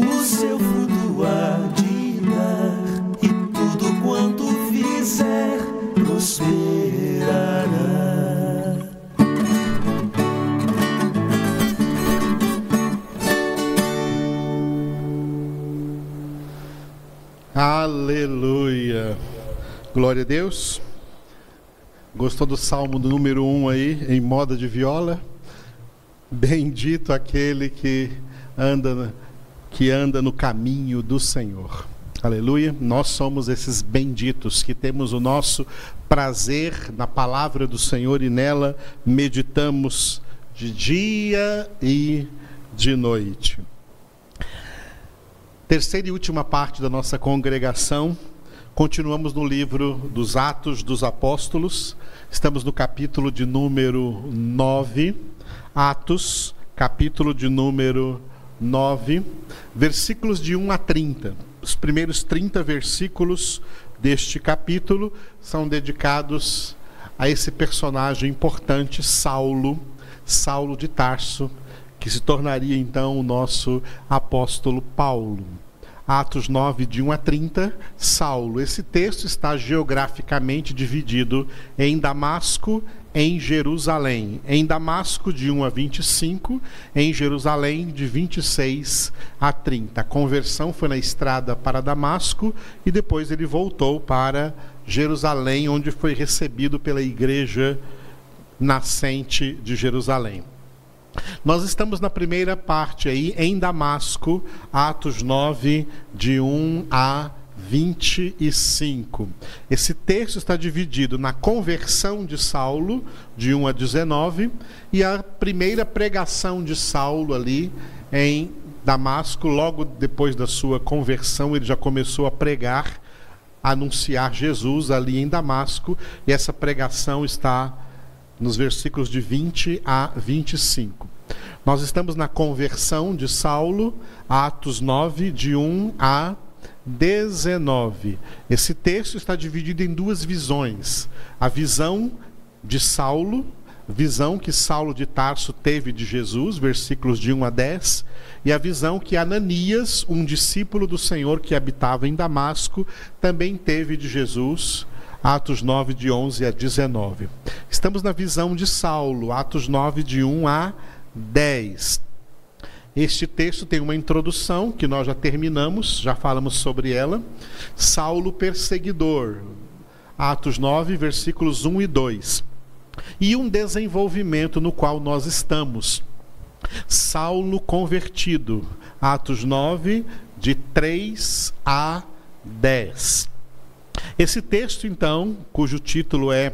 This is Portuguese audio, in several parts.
o seu fruto há de dar, e tudo quanto fizer prosperará. Aleluia. Glória a Deus. Gostou do salmo do número 1 um aí, em moda de viola? Bendito aquele que anda, que anda no caminho do Senhor. Aleluia. Nós somos esses benditos que temos o nosso prazer na palavra do Senhor e nela meditamos de dia e de noite. Terceira e última parte da nossa congregação, continuamos no livro dos Atos dos Apóstolos, estamos no capítulo de número 9, Atos, capítulo de número 9, versículos de 1 a 30. Os primeiros 30 versículos deste capítulo são dedicados a esse personagem importante, Saulo, Saulo de Tarso, que se tornaria então o nosso apóstolo Paulo. Atos 9, de 1 a 30, Saulo. Esse texto está geograficamente dividido em Damasco, em Jerusalém. Em Damasco, de 1 a 25, em Jerusalém, de 26 a 30. A conversão foi na estrada para Damasco e depois ele voltou para Jerusalém, onde foi recebido pela igreja nascente de Jerusalém. Nós estamos na primeira parte aí, em Damasco, Atos 9, de 1 a 25. Esse texto está dividido na conversão de Saulo, de 1 a 19, e a primeira pregação de Saulo ali em Damasco, logo depois da sua conversão, ele já começou a pregar, a anunciar Jesus ali em Damasco, e essa pregação está nos versículos de 20 a 25. Nós estamos na conversão de Saulo, Atos 9, de 1 a 19. Esse texto está dividido em duas visões: a visão de Saulo, visão que Saulo de Tarso teve de Jesus, versículos de 1 a 10, e a visão que Ananias, um discípulo do Senhor que habitava em Damasco, também teve de Jesus, Atos 9, de 11 a 19. Estamos na visão de Saulo, Atos 9, de 1 a 10. Este texto tem uma introdução que nós já terminamos, já falamos sobre ela. Saulo perseguidor, Atos 9, versículos 1 e 2. E um desenvolvimento no qual nós estamos. Saulo convertido, Atos 9, de 3 a 10. Esse texto, então, cujo título é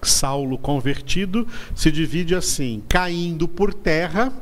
Saulo convertido, se divide assim: caindo por terra,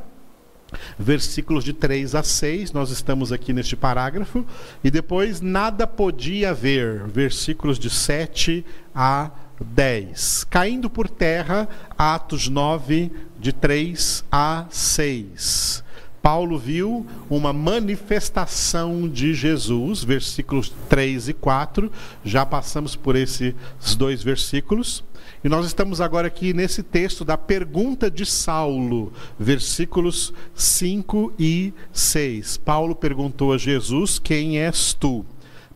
versículos de 3 a 6, nós estamos aqui neste parágrafo, e depois nada podia ver, versículos de 7 a 10. Caindo por terra, Atos 9, de 3 a 6. Paulo viu uma manifestação de Jesus, versículos 3 e 4. Já passamos por esses dois versículos. E nós estamos agora aqui nesse texto da pergunta de Saulo, versículos 5 e 6. Paulo perguntou a Jesus: Quem és tu?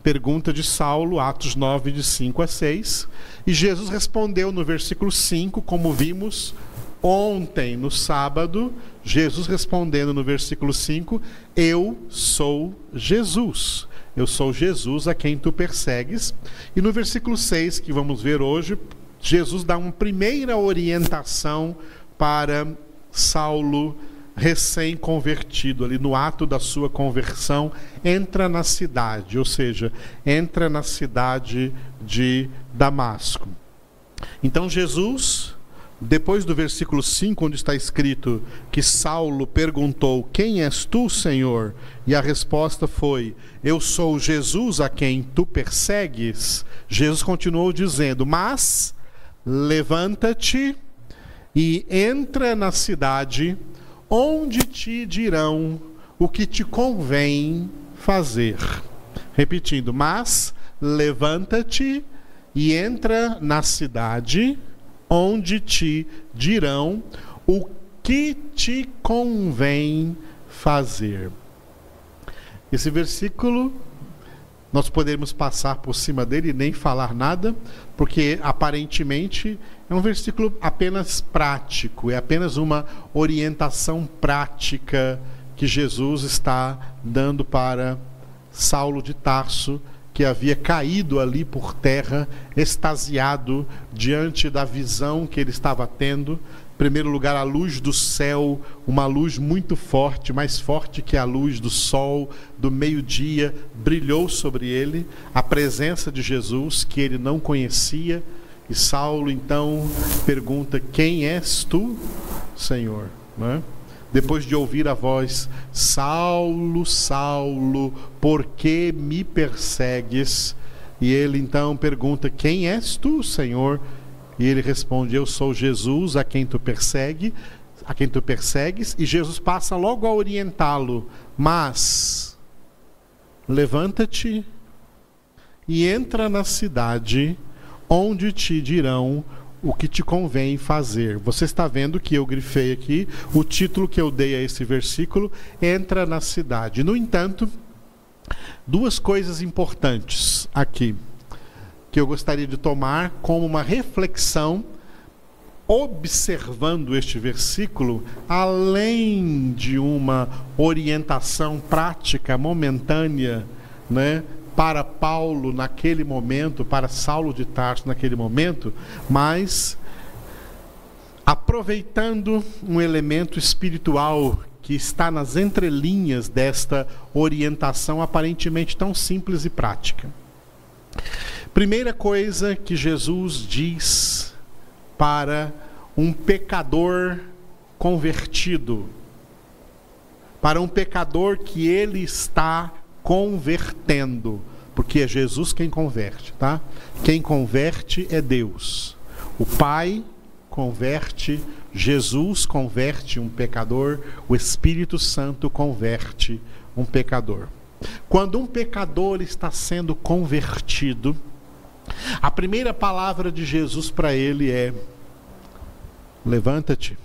Pergunta de Saulo, Atos 9, de 5 a 6. E Jesus respondeu no versículo 5, como vimos ontem, no sábado, Jesus respondendo no versículo 5: Eu sou Jesus. Eu sou Jesus a quem tu persegues. E no versículo 6, que vamos ver hoje, Jesus dá uma primeira orientação para Saulo recém-convertido, ali no ato da sua conversão, entra na cidade, ou seja, entra na cidade de Damasco. Então Jesus, depois do versículo 5, onde está escrito que Saulo perguntou: Quem és tu, Senhor? E a resposta foi: Eu sou Jesus a quem tu persegues. Jesus continuou dizendo: Mas levanta-te e entra na cidade, onde te dirão o que te convém fazer. Repetindo, mas levanta-te e entra na cidade, onde te dirão o que te convém fazer. Esse versículo nós podemos passar por cima dele e nem falar nada, porque aparentemente é um versículo apenas prático, é apenas uma orientação prática que Jesus está dando para Saulo de Tarso, que havia caído ali por terra, extasiado diante da visão que ele estava tendo, primeiro lugar, a luz do céu, uma luz muito forte, mais forte que a luz do sol do meio-dia, brilhou sobre ele, a presença de Jesus que ele não conhecia. E Saulo então pergunta: Quem és tu, Senhor? É? Depois de ouvir a voz: Saulo, Saulo, por que me persegues? E ele então pergunta: Quem és tu, Senhor? E ele responde: Eu sou Jesus a quem tu persegue, a quem tu persegues, e Jesus passa logo a orientá-lo, mas levanta-te e entra na cidade onde te dirão o que te convém fazer. Você está vendo que eu grifei aqui o título que eu dei a esse versículo, entra na cidade. No entanto, duas coisas importantes aqui que eu gostaria de tomar como uma reflexão, observando este versículo, além de uma orientação prática momentânea, né, para Paulo naquele momento, para Saulo de Tarso naquele momento, mas aproveitando um elemento espiritual que está nas entrelinhas desta orientação aparentemente tão simples e prática. Primeira coisa que Jesus diz para um pecador convertido, para um pecador que ele está convertendo, porque é Jesus quem converte, tá? Quem converte é Deus. O Pai converte, Jesus converte um pecador, o Espírito Santo converte um pecador. Quando um pecador está sendo convertido, a primeira palavra de Jesus para ele é: levanta-te.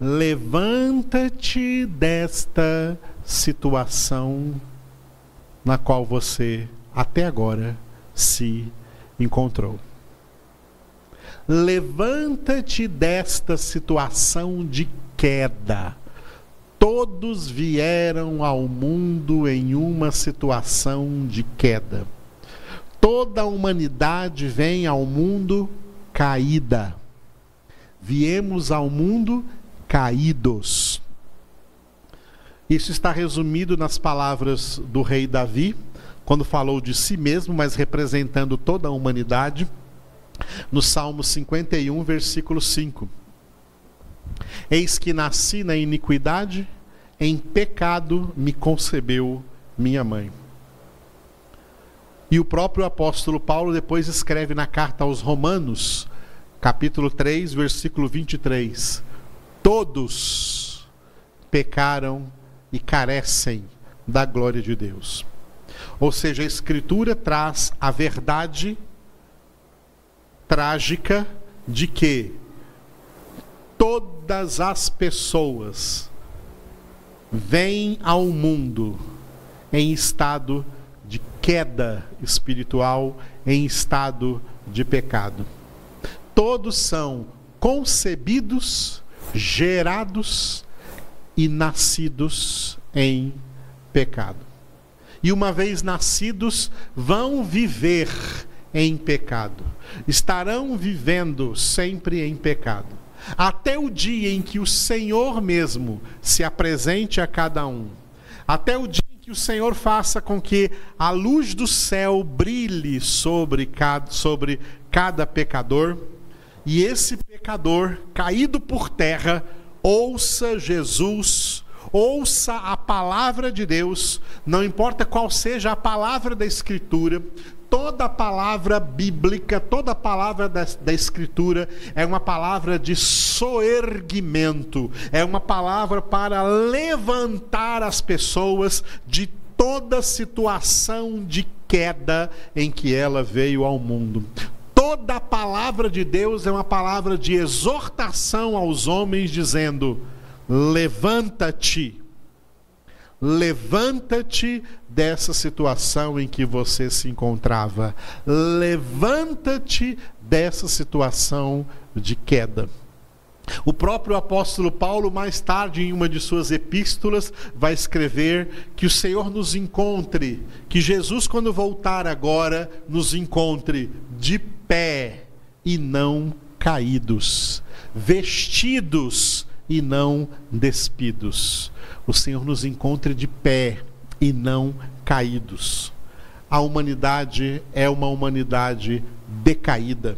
Levanta-te desta situação na qual você até agora se encontrou. Levanta-te desta situação de queda. Todos vieram ao mundo em uma situação de queda toda a humanidade vem ao mundo caída. Viemos ao mundo caídos. Isso está resumido nas palavras do rei Davi, quando falou de si mesmo, mas representando toda a humanidade, no Salmo 51, versículo 5. Eis que nasci na iniquidade, em pecado me concebeu minha mãe. E o próprio apóstolo Paulo depois escreve na carta aos Romanos, capítulo 3, versículo 23: Todos pecaram e carecem da glória de Deus. Ou seja, a Escritura traz a verdade trágica de que todas as pessoas vêm ao mundo em estado de de queda espiritual em estado de pecado. Todos são concebidos, gerados e nascidos em pecado. E uma vez nascidos, vão viver em pecado. Estarão vivendo sempre em pecado. Até o dia em que o Senhor mesmo se apresente a cada um. Até o dia que o Senhor faça com que a luz do céu brilhe sobre cada, sobre cada pecador, e esse pecador, caído por terra, ouça Jesus, ouça a palavra de Deus, não importa qual seja a palavra da Escritura, toda palavra bíblica, toda palavra da, da, Escritura é uma palavra de soerguimento, é uma palavra para levantar as pessoas de toda situação de queda em que ela veio ao mundo toda a palavra de Deus é uma palavra de exortação aos homens, dizendo: levanta-te. Levanta-te dessa situação em que você se encontrava. Levanta-te dessa situação de queda. O próprio apóstolo Paulo, mais tarde, em uma de suas epístolas, vai escrever que o Senhor nos encontre, que Jesus, quando voltar agora, nos encontre de pé e não caídos, vestidos e não despidos. O Senhor nos encontre de pé e não caídos. A humanidade é uma humanidade decaída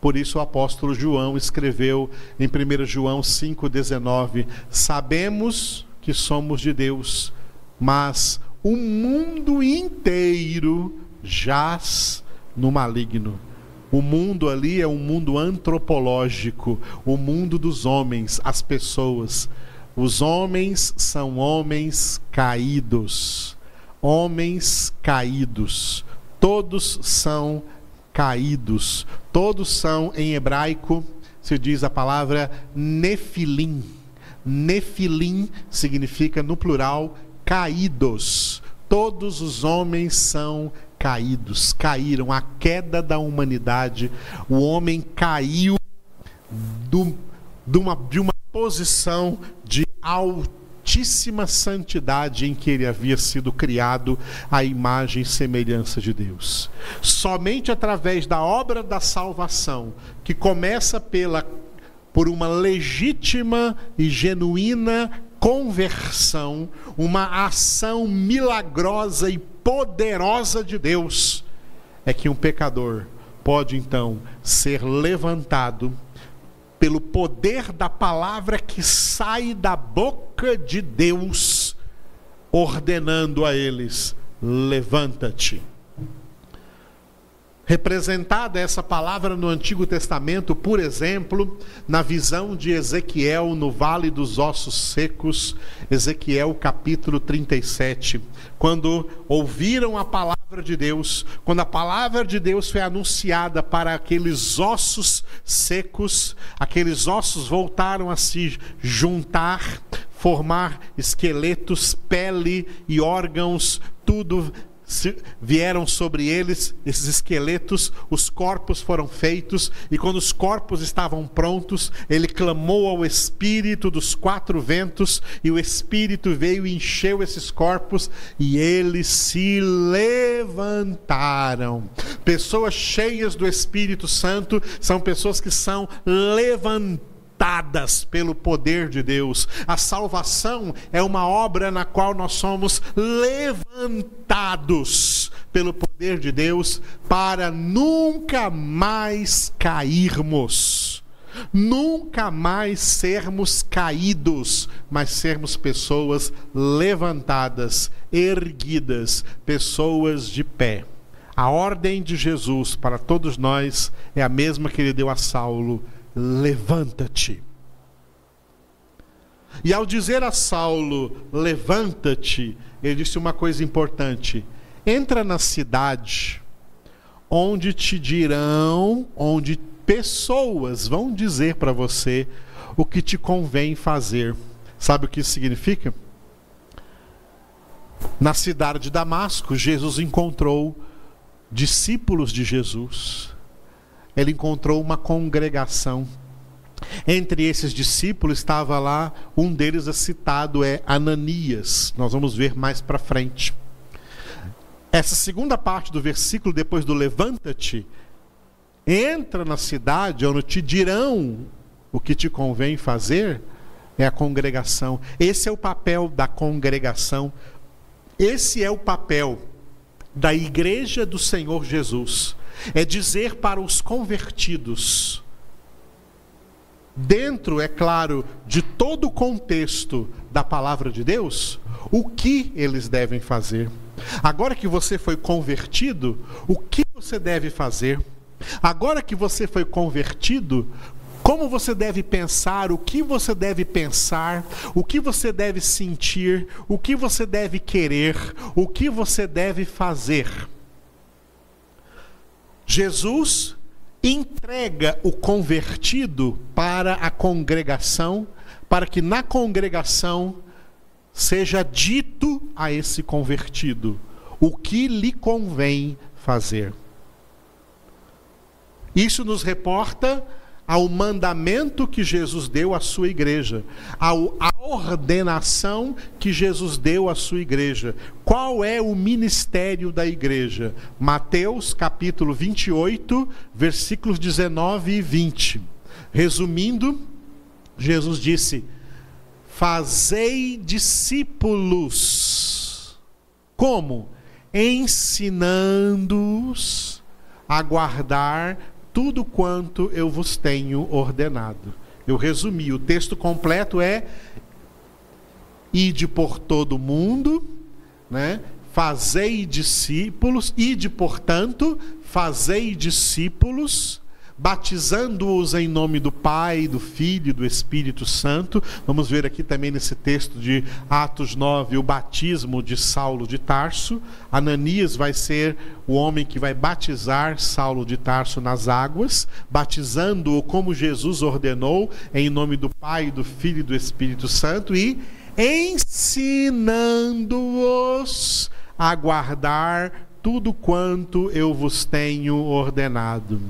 por isso o apóstolo João escreveu em 1 João 5,19: Sabemos que somos de Deus, mas o mundo inteiro jaz no maligno. O mundo ali é um mundo antropológico, o mundo dos homens, as pessoas. Os homens são homens caídos. Homens caídos. Todos são caídos. Todos são, em hebraico, se diz a palavra nefilim. Nefilim significa, no plural, caídos. Todos os homens são caídos, caíram. A queda da humanidade, o homem caiu do, de, uma, de uma posição de altíssima santidade em que ele havia sido criado à imagem e semelhança de Deus. Somente através da obra da salvação, que começa pela por uma legítima e genuína conversão, uma ação milagrosa e poderosa de Deus, é que um pecador pode então ser levantado pelo poder da palavra que sai da boca de Deus, ordenando a eles: levanta-te. Representada essa palavra no Antigo Testamento, por exemplo, na visão de Ezequiel no Vale dos Ossos Secos, Ezequiel capítulo 37, quando ouviram a palavra de Deus, quando a palavra de Deus foi anunciada para aqueles ossos secos, aqueles ossos voltaram a se juntar, formar esqueletos, pele e órgãos, tudo vieram sobre eles esses esqueletos, os corpos foram feitos, e quando os corpos estavam prontos, ele clamou ao Espírito dos quatro ventos, e o Espírito veio e encheu esses corpos, e eles se levantaram. Pessoas cheias do Espírito Santo são pessoas que são levantadas levantadas pelo poder de Deus. A salvação é uma obra na qual nós somos levantados pelo poder de Deus para nunca mais cairmos. Nunca mais sermos caídos, mas sermos pessoas levantadas, erguidas, pessoas de pé. A ordem de Jesus para todos nós é a mesma que ele deu a Saulo levanta-te. E ao dizer a Saulo, levanta-te, ele disse uma coisa importante: entra na cidade, onde te dirão, onde pessoas vão dizer para você o que te convém fazer. Sabe o que isso significa? Na cidade de Damasco, Jesus encontrou discípulos de Jesus ele encontrou uma congregação. Entre esses discípulos estava lá, um deles é citado, é Ananias. Nós vamos ver mais para frente. Essa segunda parte do versículo, depois do levanta-te, entra na cidade onde te dirão o que te convém fazer, é a congregação. Esse é o papel da congregação. Esse é o papel da igreja do Senhor Jesus é dizer para os convertidos, dentro, é claro, de todo o contexto da palavra de Deus, o que eles devem fazer. Agora que você foi convertido, o que você deve fazer? Agora que você foi convertido, como você deve pensar, o que você deve pensar, o que você deve sentir, o que você deve querer, o que você deve fazer. Jesus entrega o convertido para a congregação, para que na congregação seja dito a esse convertido o que lhe convém fazer. Isso nos reporta ao mandamento que Jesus deu à sua igreja, ao, ordenação que Jesus deu à sua igreja. Qual é o ministério da igreja? Mateus capítulo 28, versículos 19 e 20. Resumindo, Jesus disse: Fazei discípulos. Como? Ensinando-os a guardar tudo quanto eu vos tenho ordenado. Eu resumi, o texto completo é: ide por todo o mundo, né? fazei discípulos, ide, portanto, fazei discípulos batizando-os em nome do Pai, do Filho e do Espírito Santo. Vamos ver aqui também nesse texto de Atos 9 o batismo de Saulo de Tarso. Ananias vai ser o homem que vai batizar Saulo de Tarso nas águas, batizando-o como Jesus ordenou, em nome do Pai, do Filho e do Espírito Santo e ensinando-os a guardar tudo quanto eu vos tenho ordenado.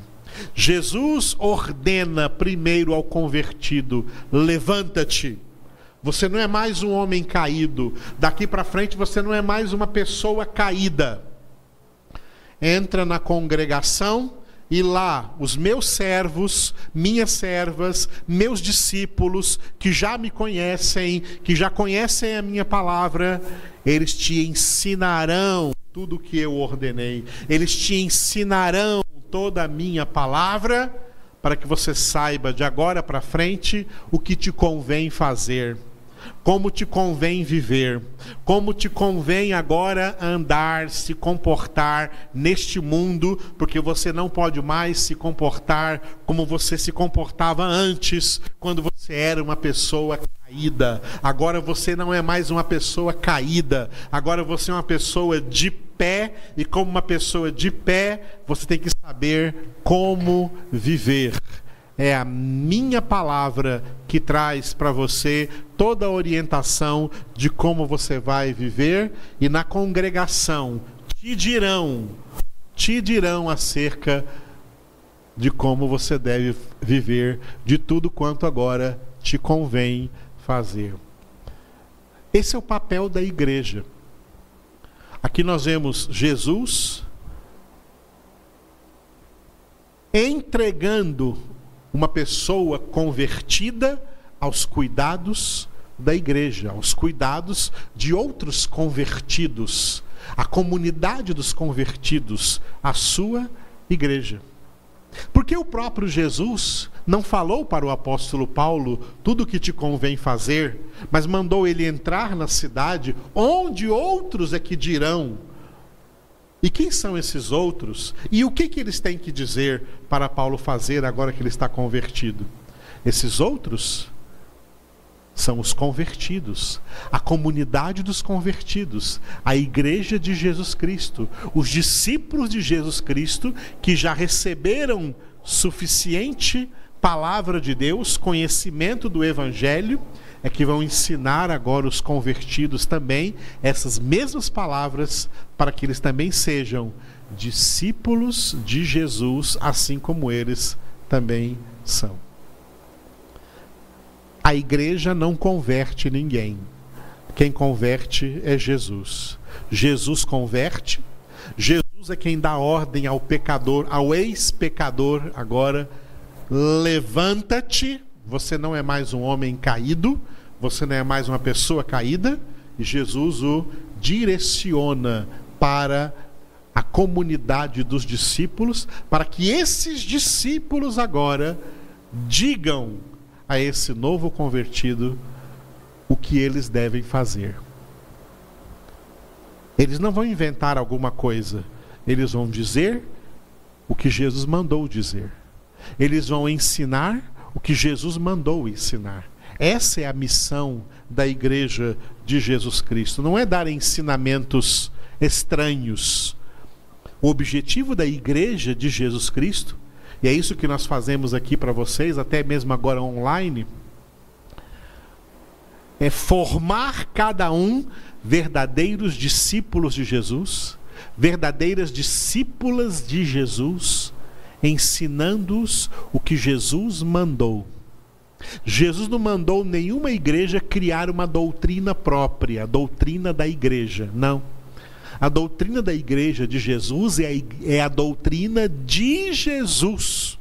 Jesus ordena primeiro ao convertido: levanta-te. Você não é mais um homem caído. Daqui para frente você não é mais uma pessoa caída. Entra na congregação e lá os meus servos, minhas servas, meus discípulos, que já me conhecem, que já conhecem a minha palavra, eles te ensinarão tudo o que eu ordenei. Eles te ensinarão toda a minha palavra, para que você saiba de agora para frente o que te convém fazer, como te convém viver, como te convém agora andar, se comportar neste mundo, porque você não pode mais se comportar como você se comportava antes, quando você era uma pessoa caída. Agora você não é mais uma pessoa caída, agora você é uma pessoa de pé, e como uma pessoa de pé, você tem que saber como viver. É a minha palavra que traz para você toda a orientação de como você vai viver, e na congregação te dirão, te dirão acerca de como você deve viver, de tudo quanto agora te convém fazer. Esse é o papel da igreja. Aqui nós vemos Jesus entregando uma pessoa convertida aos cuidados da igreja, aos cuidados de outros convertidos, a comunidade dos convertidos, a sua igreja. Porque o próprio Jesus não falou para o apóstolo Paulo tudo o que te convém fazer, mas mandou ele entrar na cidade onde outros é que dirão. E quem são esses outros? E o que, que eles têm que dizer para Paulo fazer agora que ele está convertido? Esses outros são os convertidos, a comunidade dos convertidos, a igreja de Jesus Cristo, os discípulos de Jesus Cristo que já receberam suficiente palavra de Deus, conhecimento do Evangelho, é que vão ensinar agora os convertidos também essas mesmas palavras, para que eles também sejam discípulos de Jesus, assim como eles também são. A igreja não converte ninguém. Quem converte é Jesus. Jesus converte. Jesus é quem dá ordem ao pecador, ao ex-pecador agora Levanta-te, você não é mais um homem caído, você não é mais uma pessoa caída, e Jesus o direciona para a comunidade dos discípulos, para que esses discípulos agora digam a esse novo convertido o que eles devem fazer. Eles não vão inventar alguma coisa, eles vão dizer o que Jesus mandou dizer. Eles vão ensinar o que Jesus mandou ensinar. Essa é a missão da igreja de Jesus Cristo. Não é dar ensinamentos estranhos. O objetivo da igreja de Jesus Cristo, e é isso que nós fazemos aqui para vocês, até mesmo agora online, é formar cada um verdadeiros discípulos de Jesus, verdadeiras discípulas de Jesus, ensinando-os o que Jesus mandou. Jesus não mandou nenhuma igreja criar uma doutrina própria, a doutrina da igreja. Não. A doutrina da igreja de Jesus é a, é a doutrina de Jesus.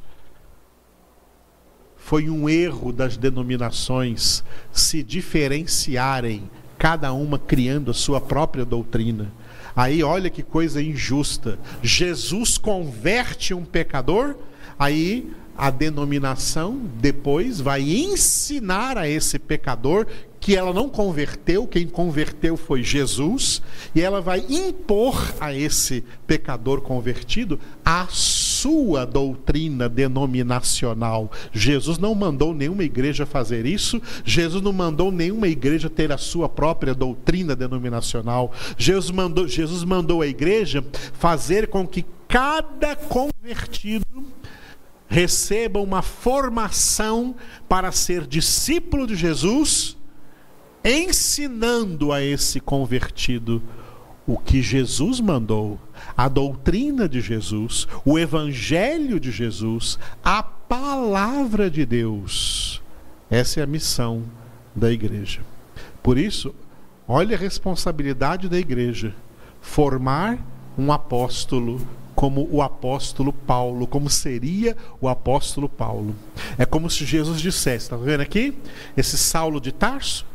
Foi um erro das denominações se diferenciarem, cada uma criando a sua própria doutrina. Aí olha que coisa injusta. Jesus converte um pecador, aí a denominação depois vai ensinar a esse pecador que ela não converteu, quem converteu foi Jesus, e ela vai impor a esse pecador convertido a sua doutrina denominacional. Jesus não mandou nenhuma igreja fazer isso, Jesus não mandou nenhuma igreja ter a sua própria doutrina denominacional. Jesus mandou, Jesus mandou a igreja fazer com que cada convertido receba uma formação para ser discípulo de Jesus, ensinando a esse convertido o que Jesus mandou, a doutrina de Jesus, o evangelho de Jesus, a palavra de Deus. Essa é a missão da igreja. Por isso, olha a responsabilidade da igreja: formar um apóstolo como o apóstolo Paulo, como seria o apóstolo Paulo. É como se Jesus dissesse: está vendo aqui? Esse Saulo de Tarso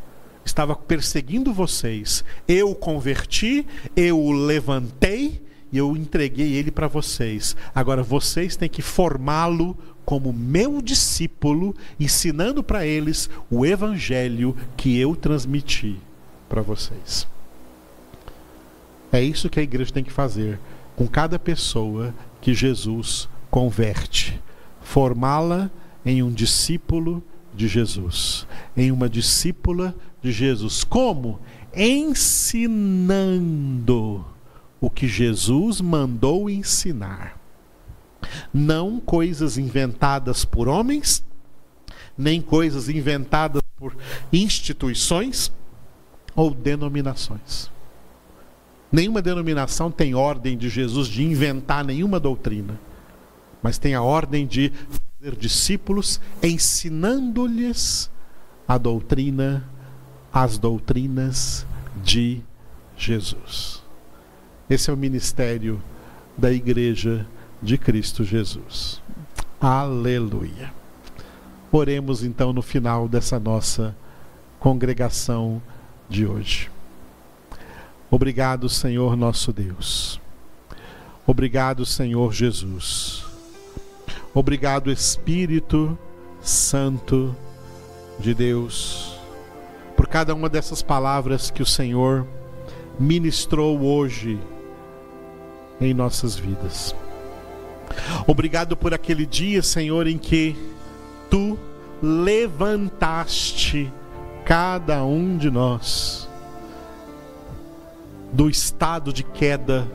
estava perseguindo vocês. Eu o converti, eu o levantei e eu entreguei ele para vocês. Agora vocês têm que formá-lo como meu discípulo, ensinando para eles o evangelho que eu transmiti para vocês. É isso que a igreja tem que fazer com cada pessoa que Jesus converte, formá-la em um discípulo de Jesus, em uma discípula de Jesus. Como? Ensinando o que Jesus mandou ensinar. Não coisas inventadas por homens, nem coisas inventadas por instituições ou denominações. Nenhuma denominação tem ordem de Jesus de inventar nenhuma doutrina, mas tem a ordem de fazer discípulos, ensinando-lhes a doutrina, as doutrinas de Jesus. Esse é o ministério da Igreja de Cristo Jesus. Aleluia. Oremos então no final dessa nossa congregação de hoje. Obrigado, Senhor nosso Deus. Obrigado, Senhor Jesus. Obrigado, Espírito Santo de Deus, por cada uma dessas palavras que o Senhor ministrou hoje em nossas vidas. Obrigado por aquele dia, Senhor, em que tu levantaste cada um de nós do estado de queda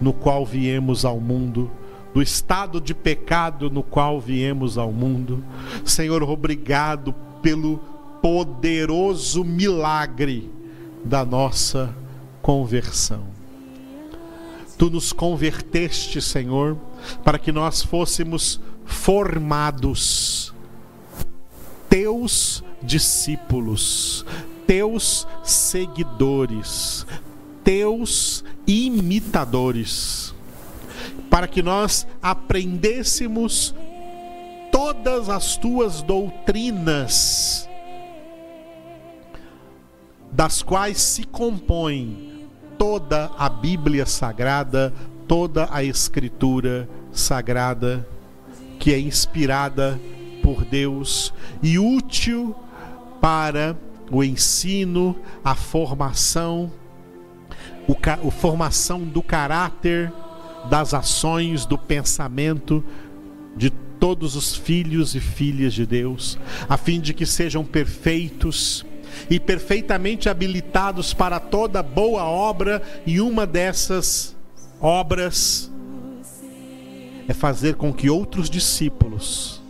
no qual viemos ao mundo, do estado de pecado no qual viemos ao mundo. Senhor, obrigado pelo poderoso milagre da nossa conversão. Tu nos converteste, Senhor, para que nós fôssemos formados, teus discípulos, teus seguidores, teus imitadores, para que nós aprendêssemos todas as tuas doutrinas, das quais se compõe toda a Bíblia Sagrada, toda a Escritura Sagrada, que é inspirada por Deus e útil para o ensino, a formação, o, a formação do caráter, das ações, do pensamento de todos os filhos e filhas de Deus, a fim de que sejam perfeitos e perfeitamente habilitados para toda boa obra, e uma dessas obras é fazer com que outros discípulos,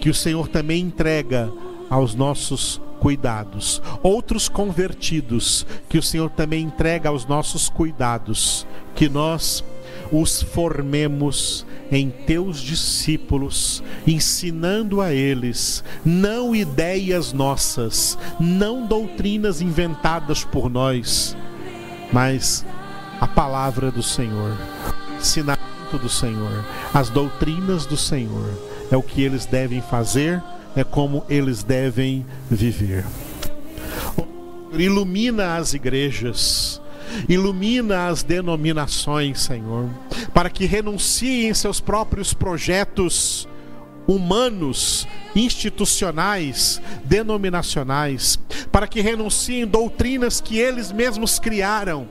que o Senhor também entrega aos nossos cuidados, outros convertidos, que o Senhor também entrega aos nossos cuidados, que nós os formemos em teus discípulos, ensinando a eles não ideias nossas, não doutrinas inventadas por nós, mas a palavra do Senhor, ensinamento do Senhor, as doutrinas do Senhor. É o que eles devem fazer, é como eles devem viver. Ilumina as igrejas, ilumina as denominações, Senhor, para que renunciem seus próprios projetos humanos, institucionais, denominacionais, para que renunciem doutrinas que eles mesmos criaram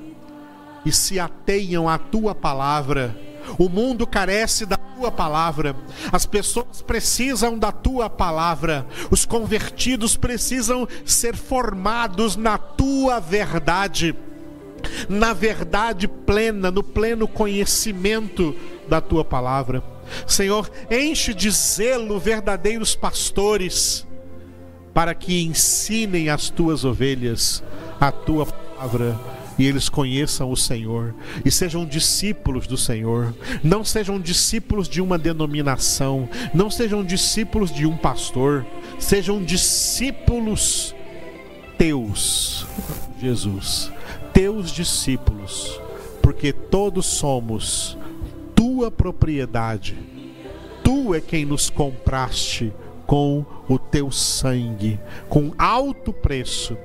e se ateiam à tua palavra. O mundo carece da tua palavra, as pessoas precisam da tua palavra, os convertidos precisam ser formados na tua verdade, na verdade plena, no pleno conhecimento da tua palavra. Senhor, enche de zelo verdadeiros pastores, para que ensinem as tuas ovelhas a tua palavra e eles conheçam o Senhor e sejam discípulos do Senhor, não sejam discípulos de uma denominação, não sejam discípulos de um pastor, sejam discípulos teus, Jesus, teus discípulos, porque todos somos tua propriedade. Tu é quem nos compraste com o teu sangue, com alto preço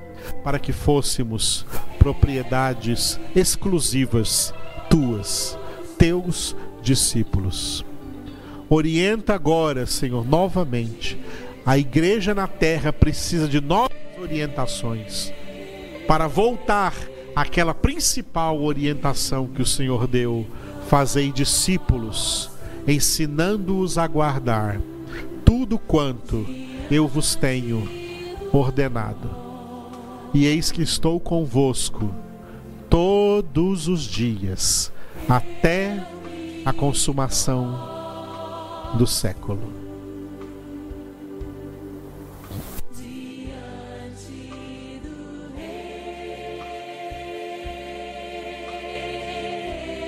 para que fôssemos propriedades exclusivas tuas, teus discípulos. Orienta agora, Senhor, novamente. A igreja na terra precisa de novas orientações para voltar àquela principal orientação que o Senhor deu: fazei discípulos, ensinando-os a guardar tudo quanto eu vos tenho ordenado e eis que estou convosco todos os dias, até a consumação do século.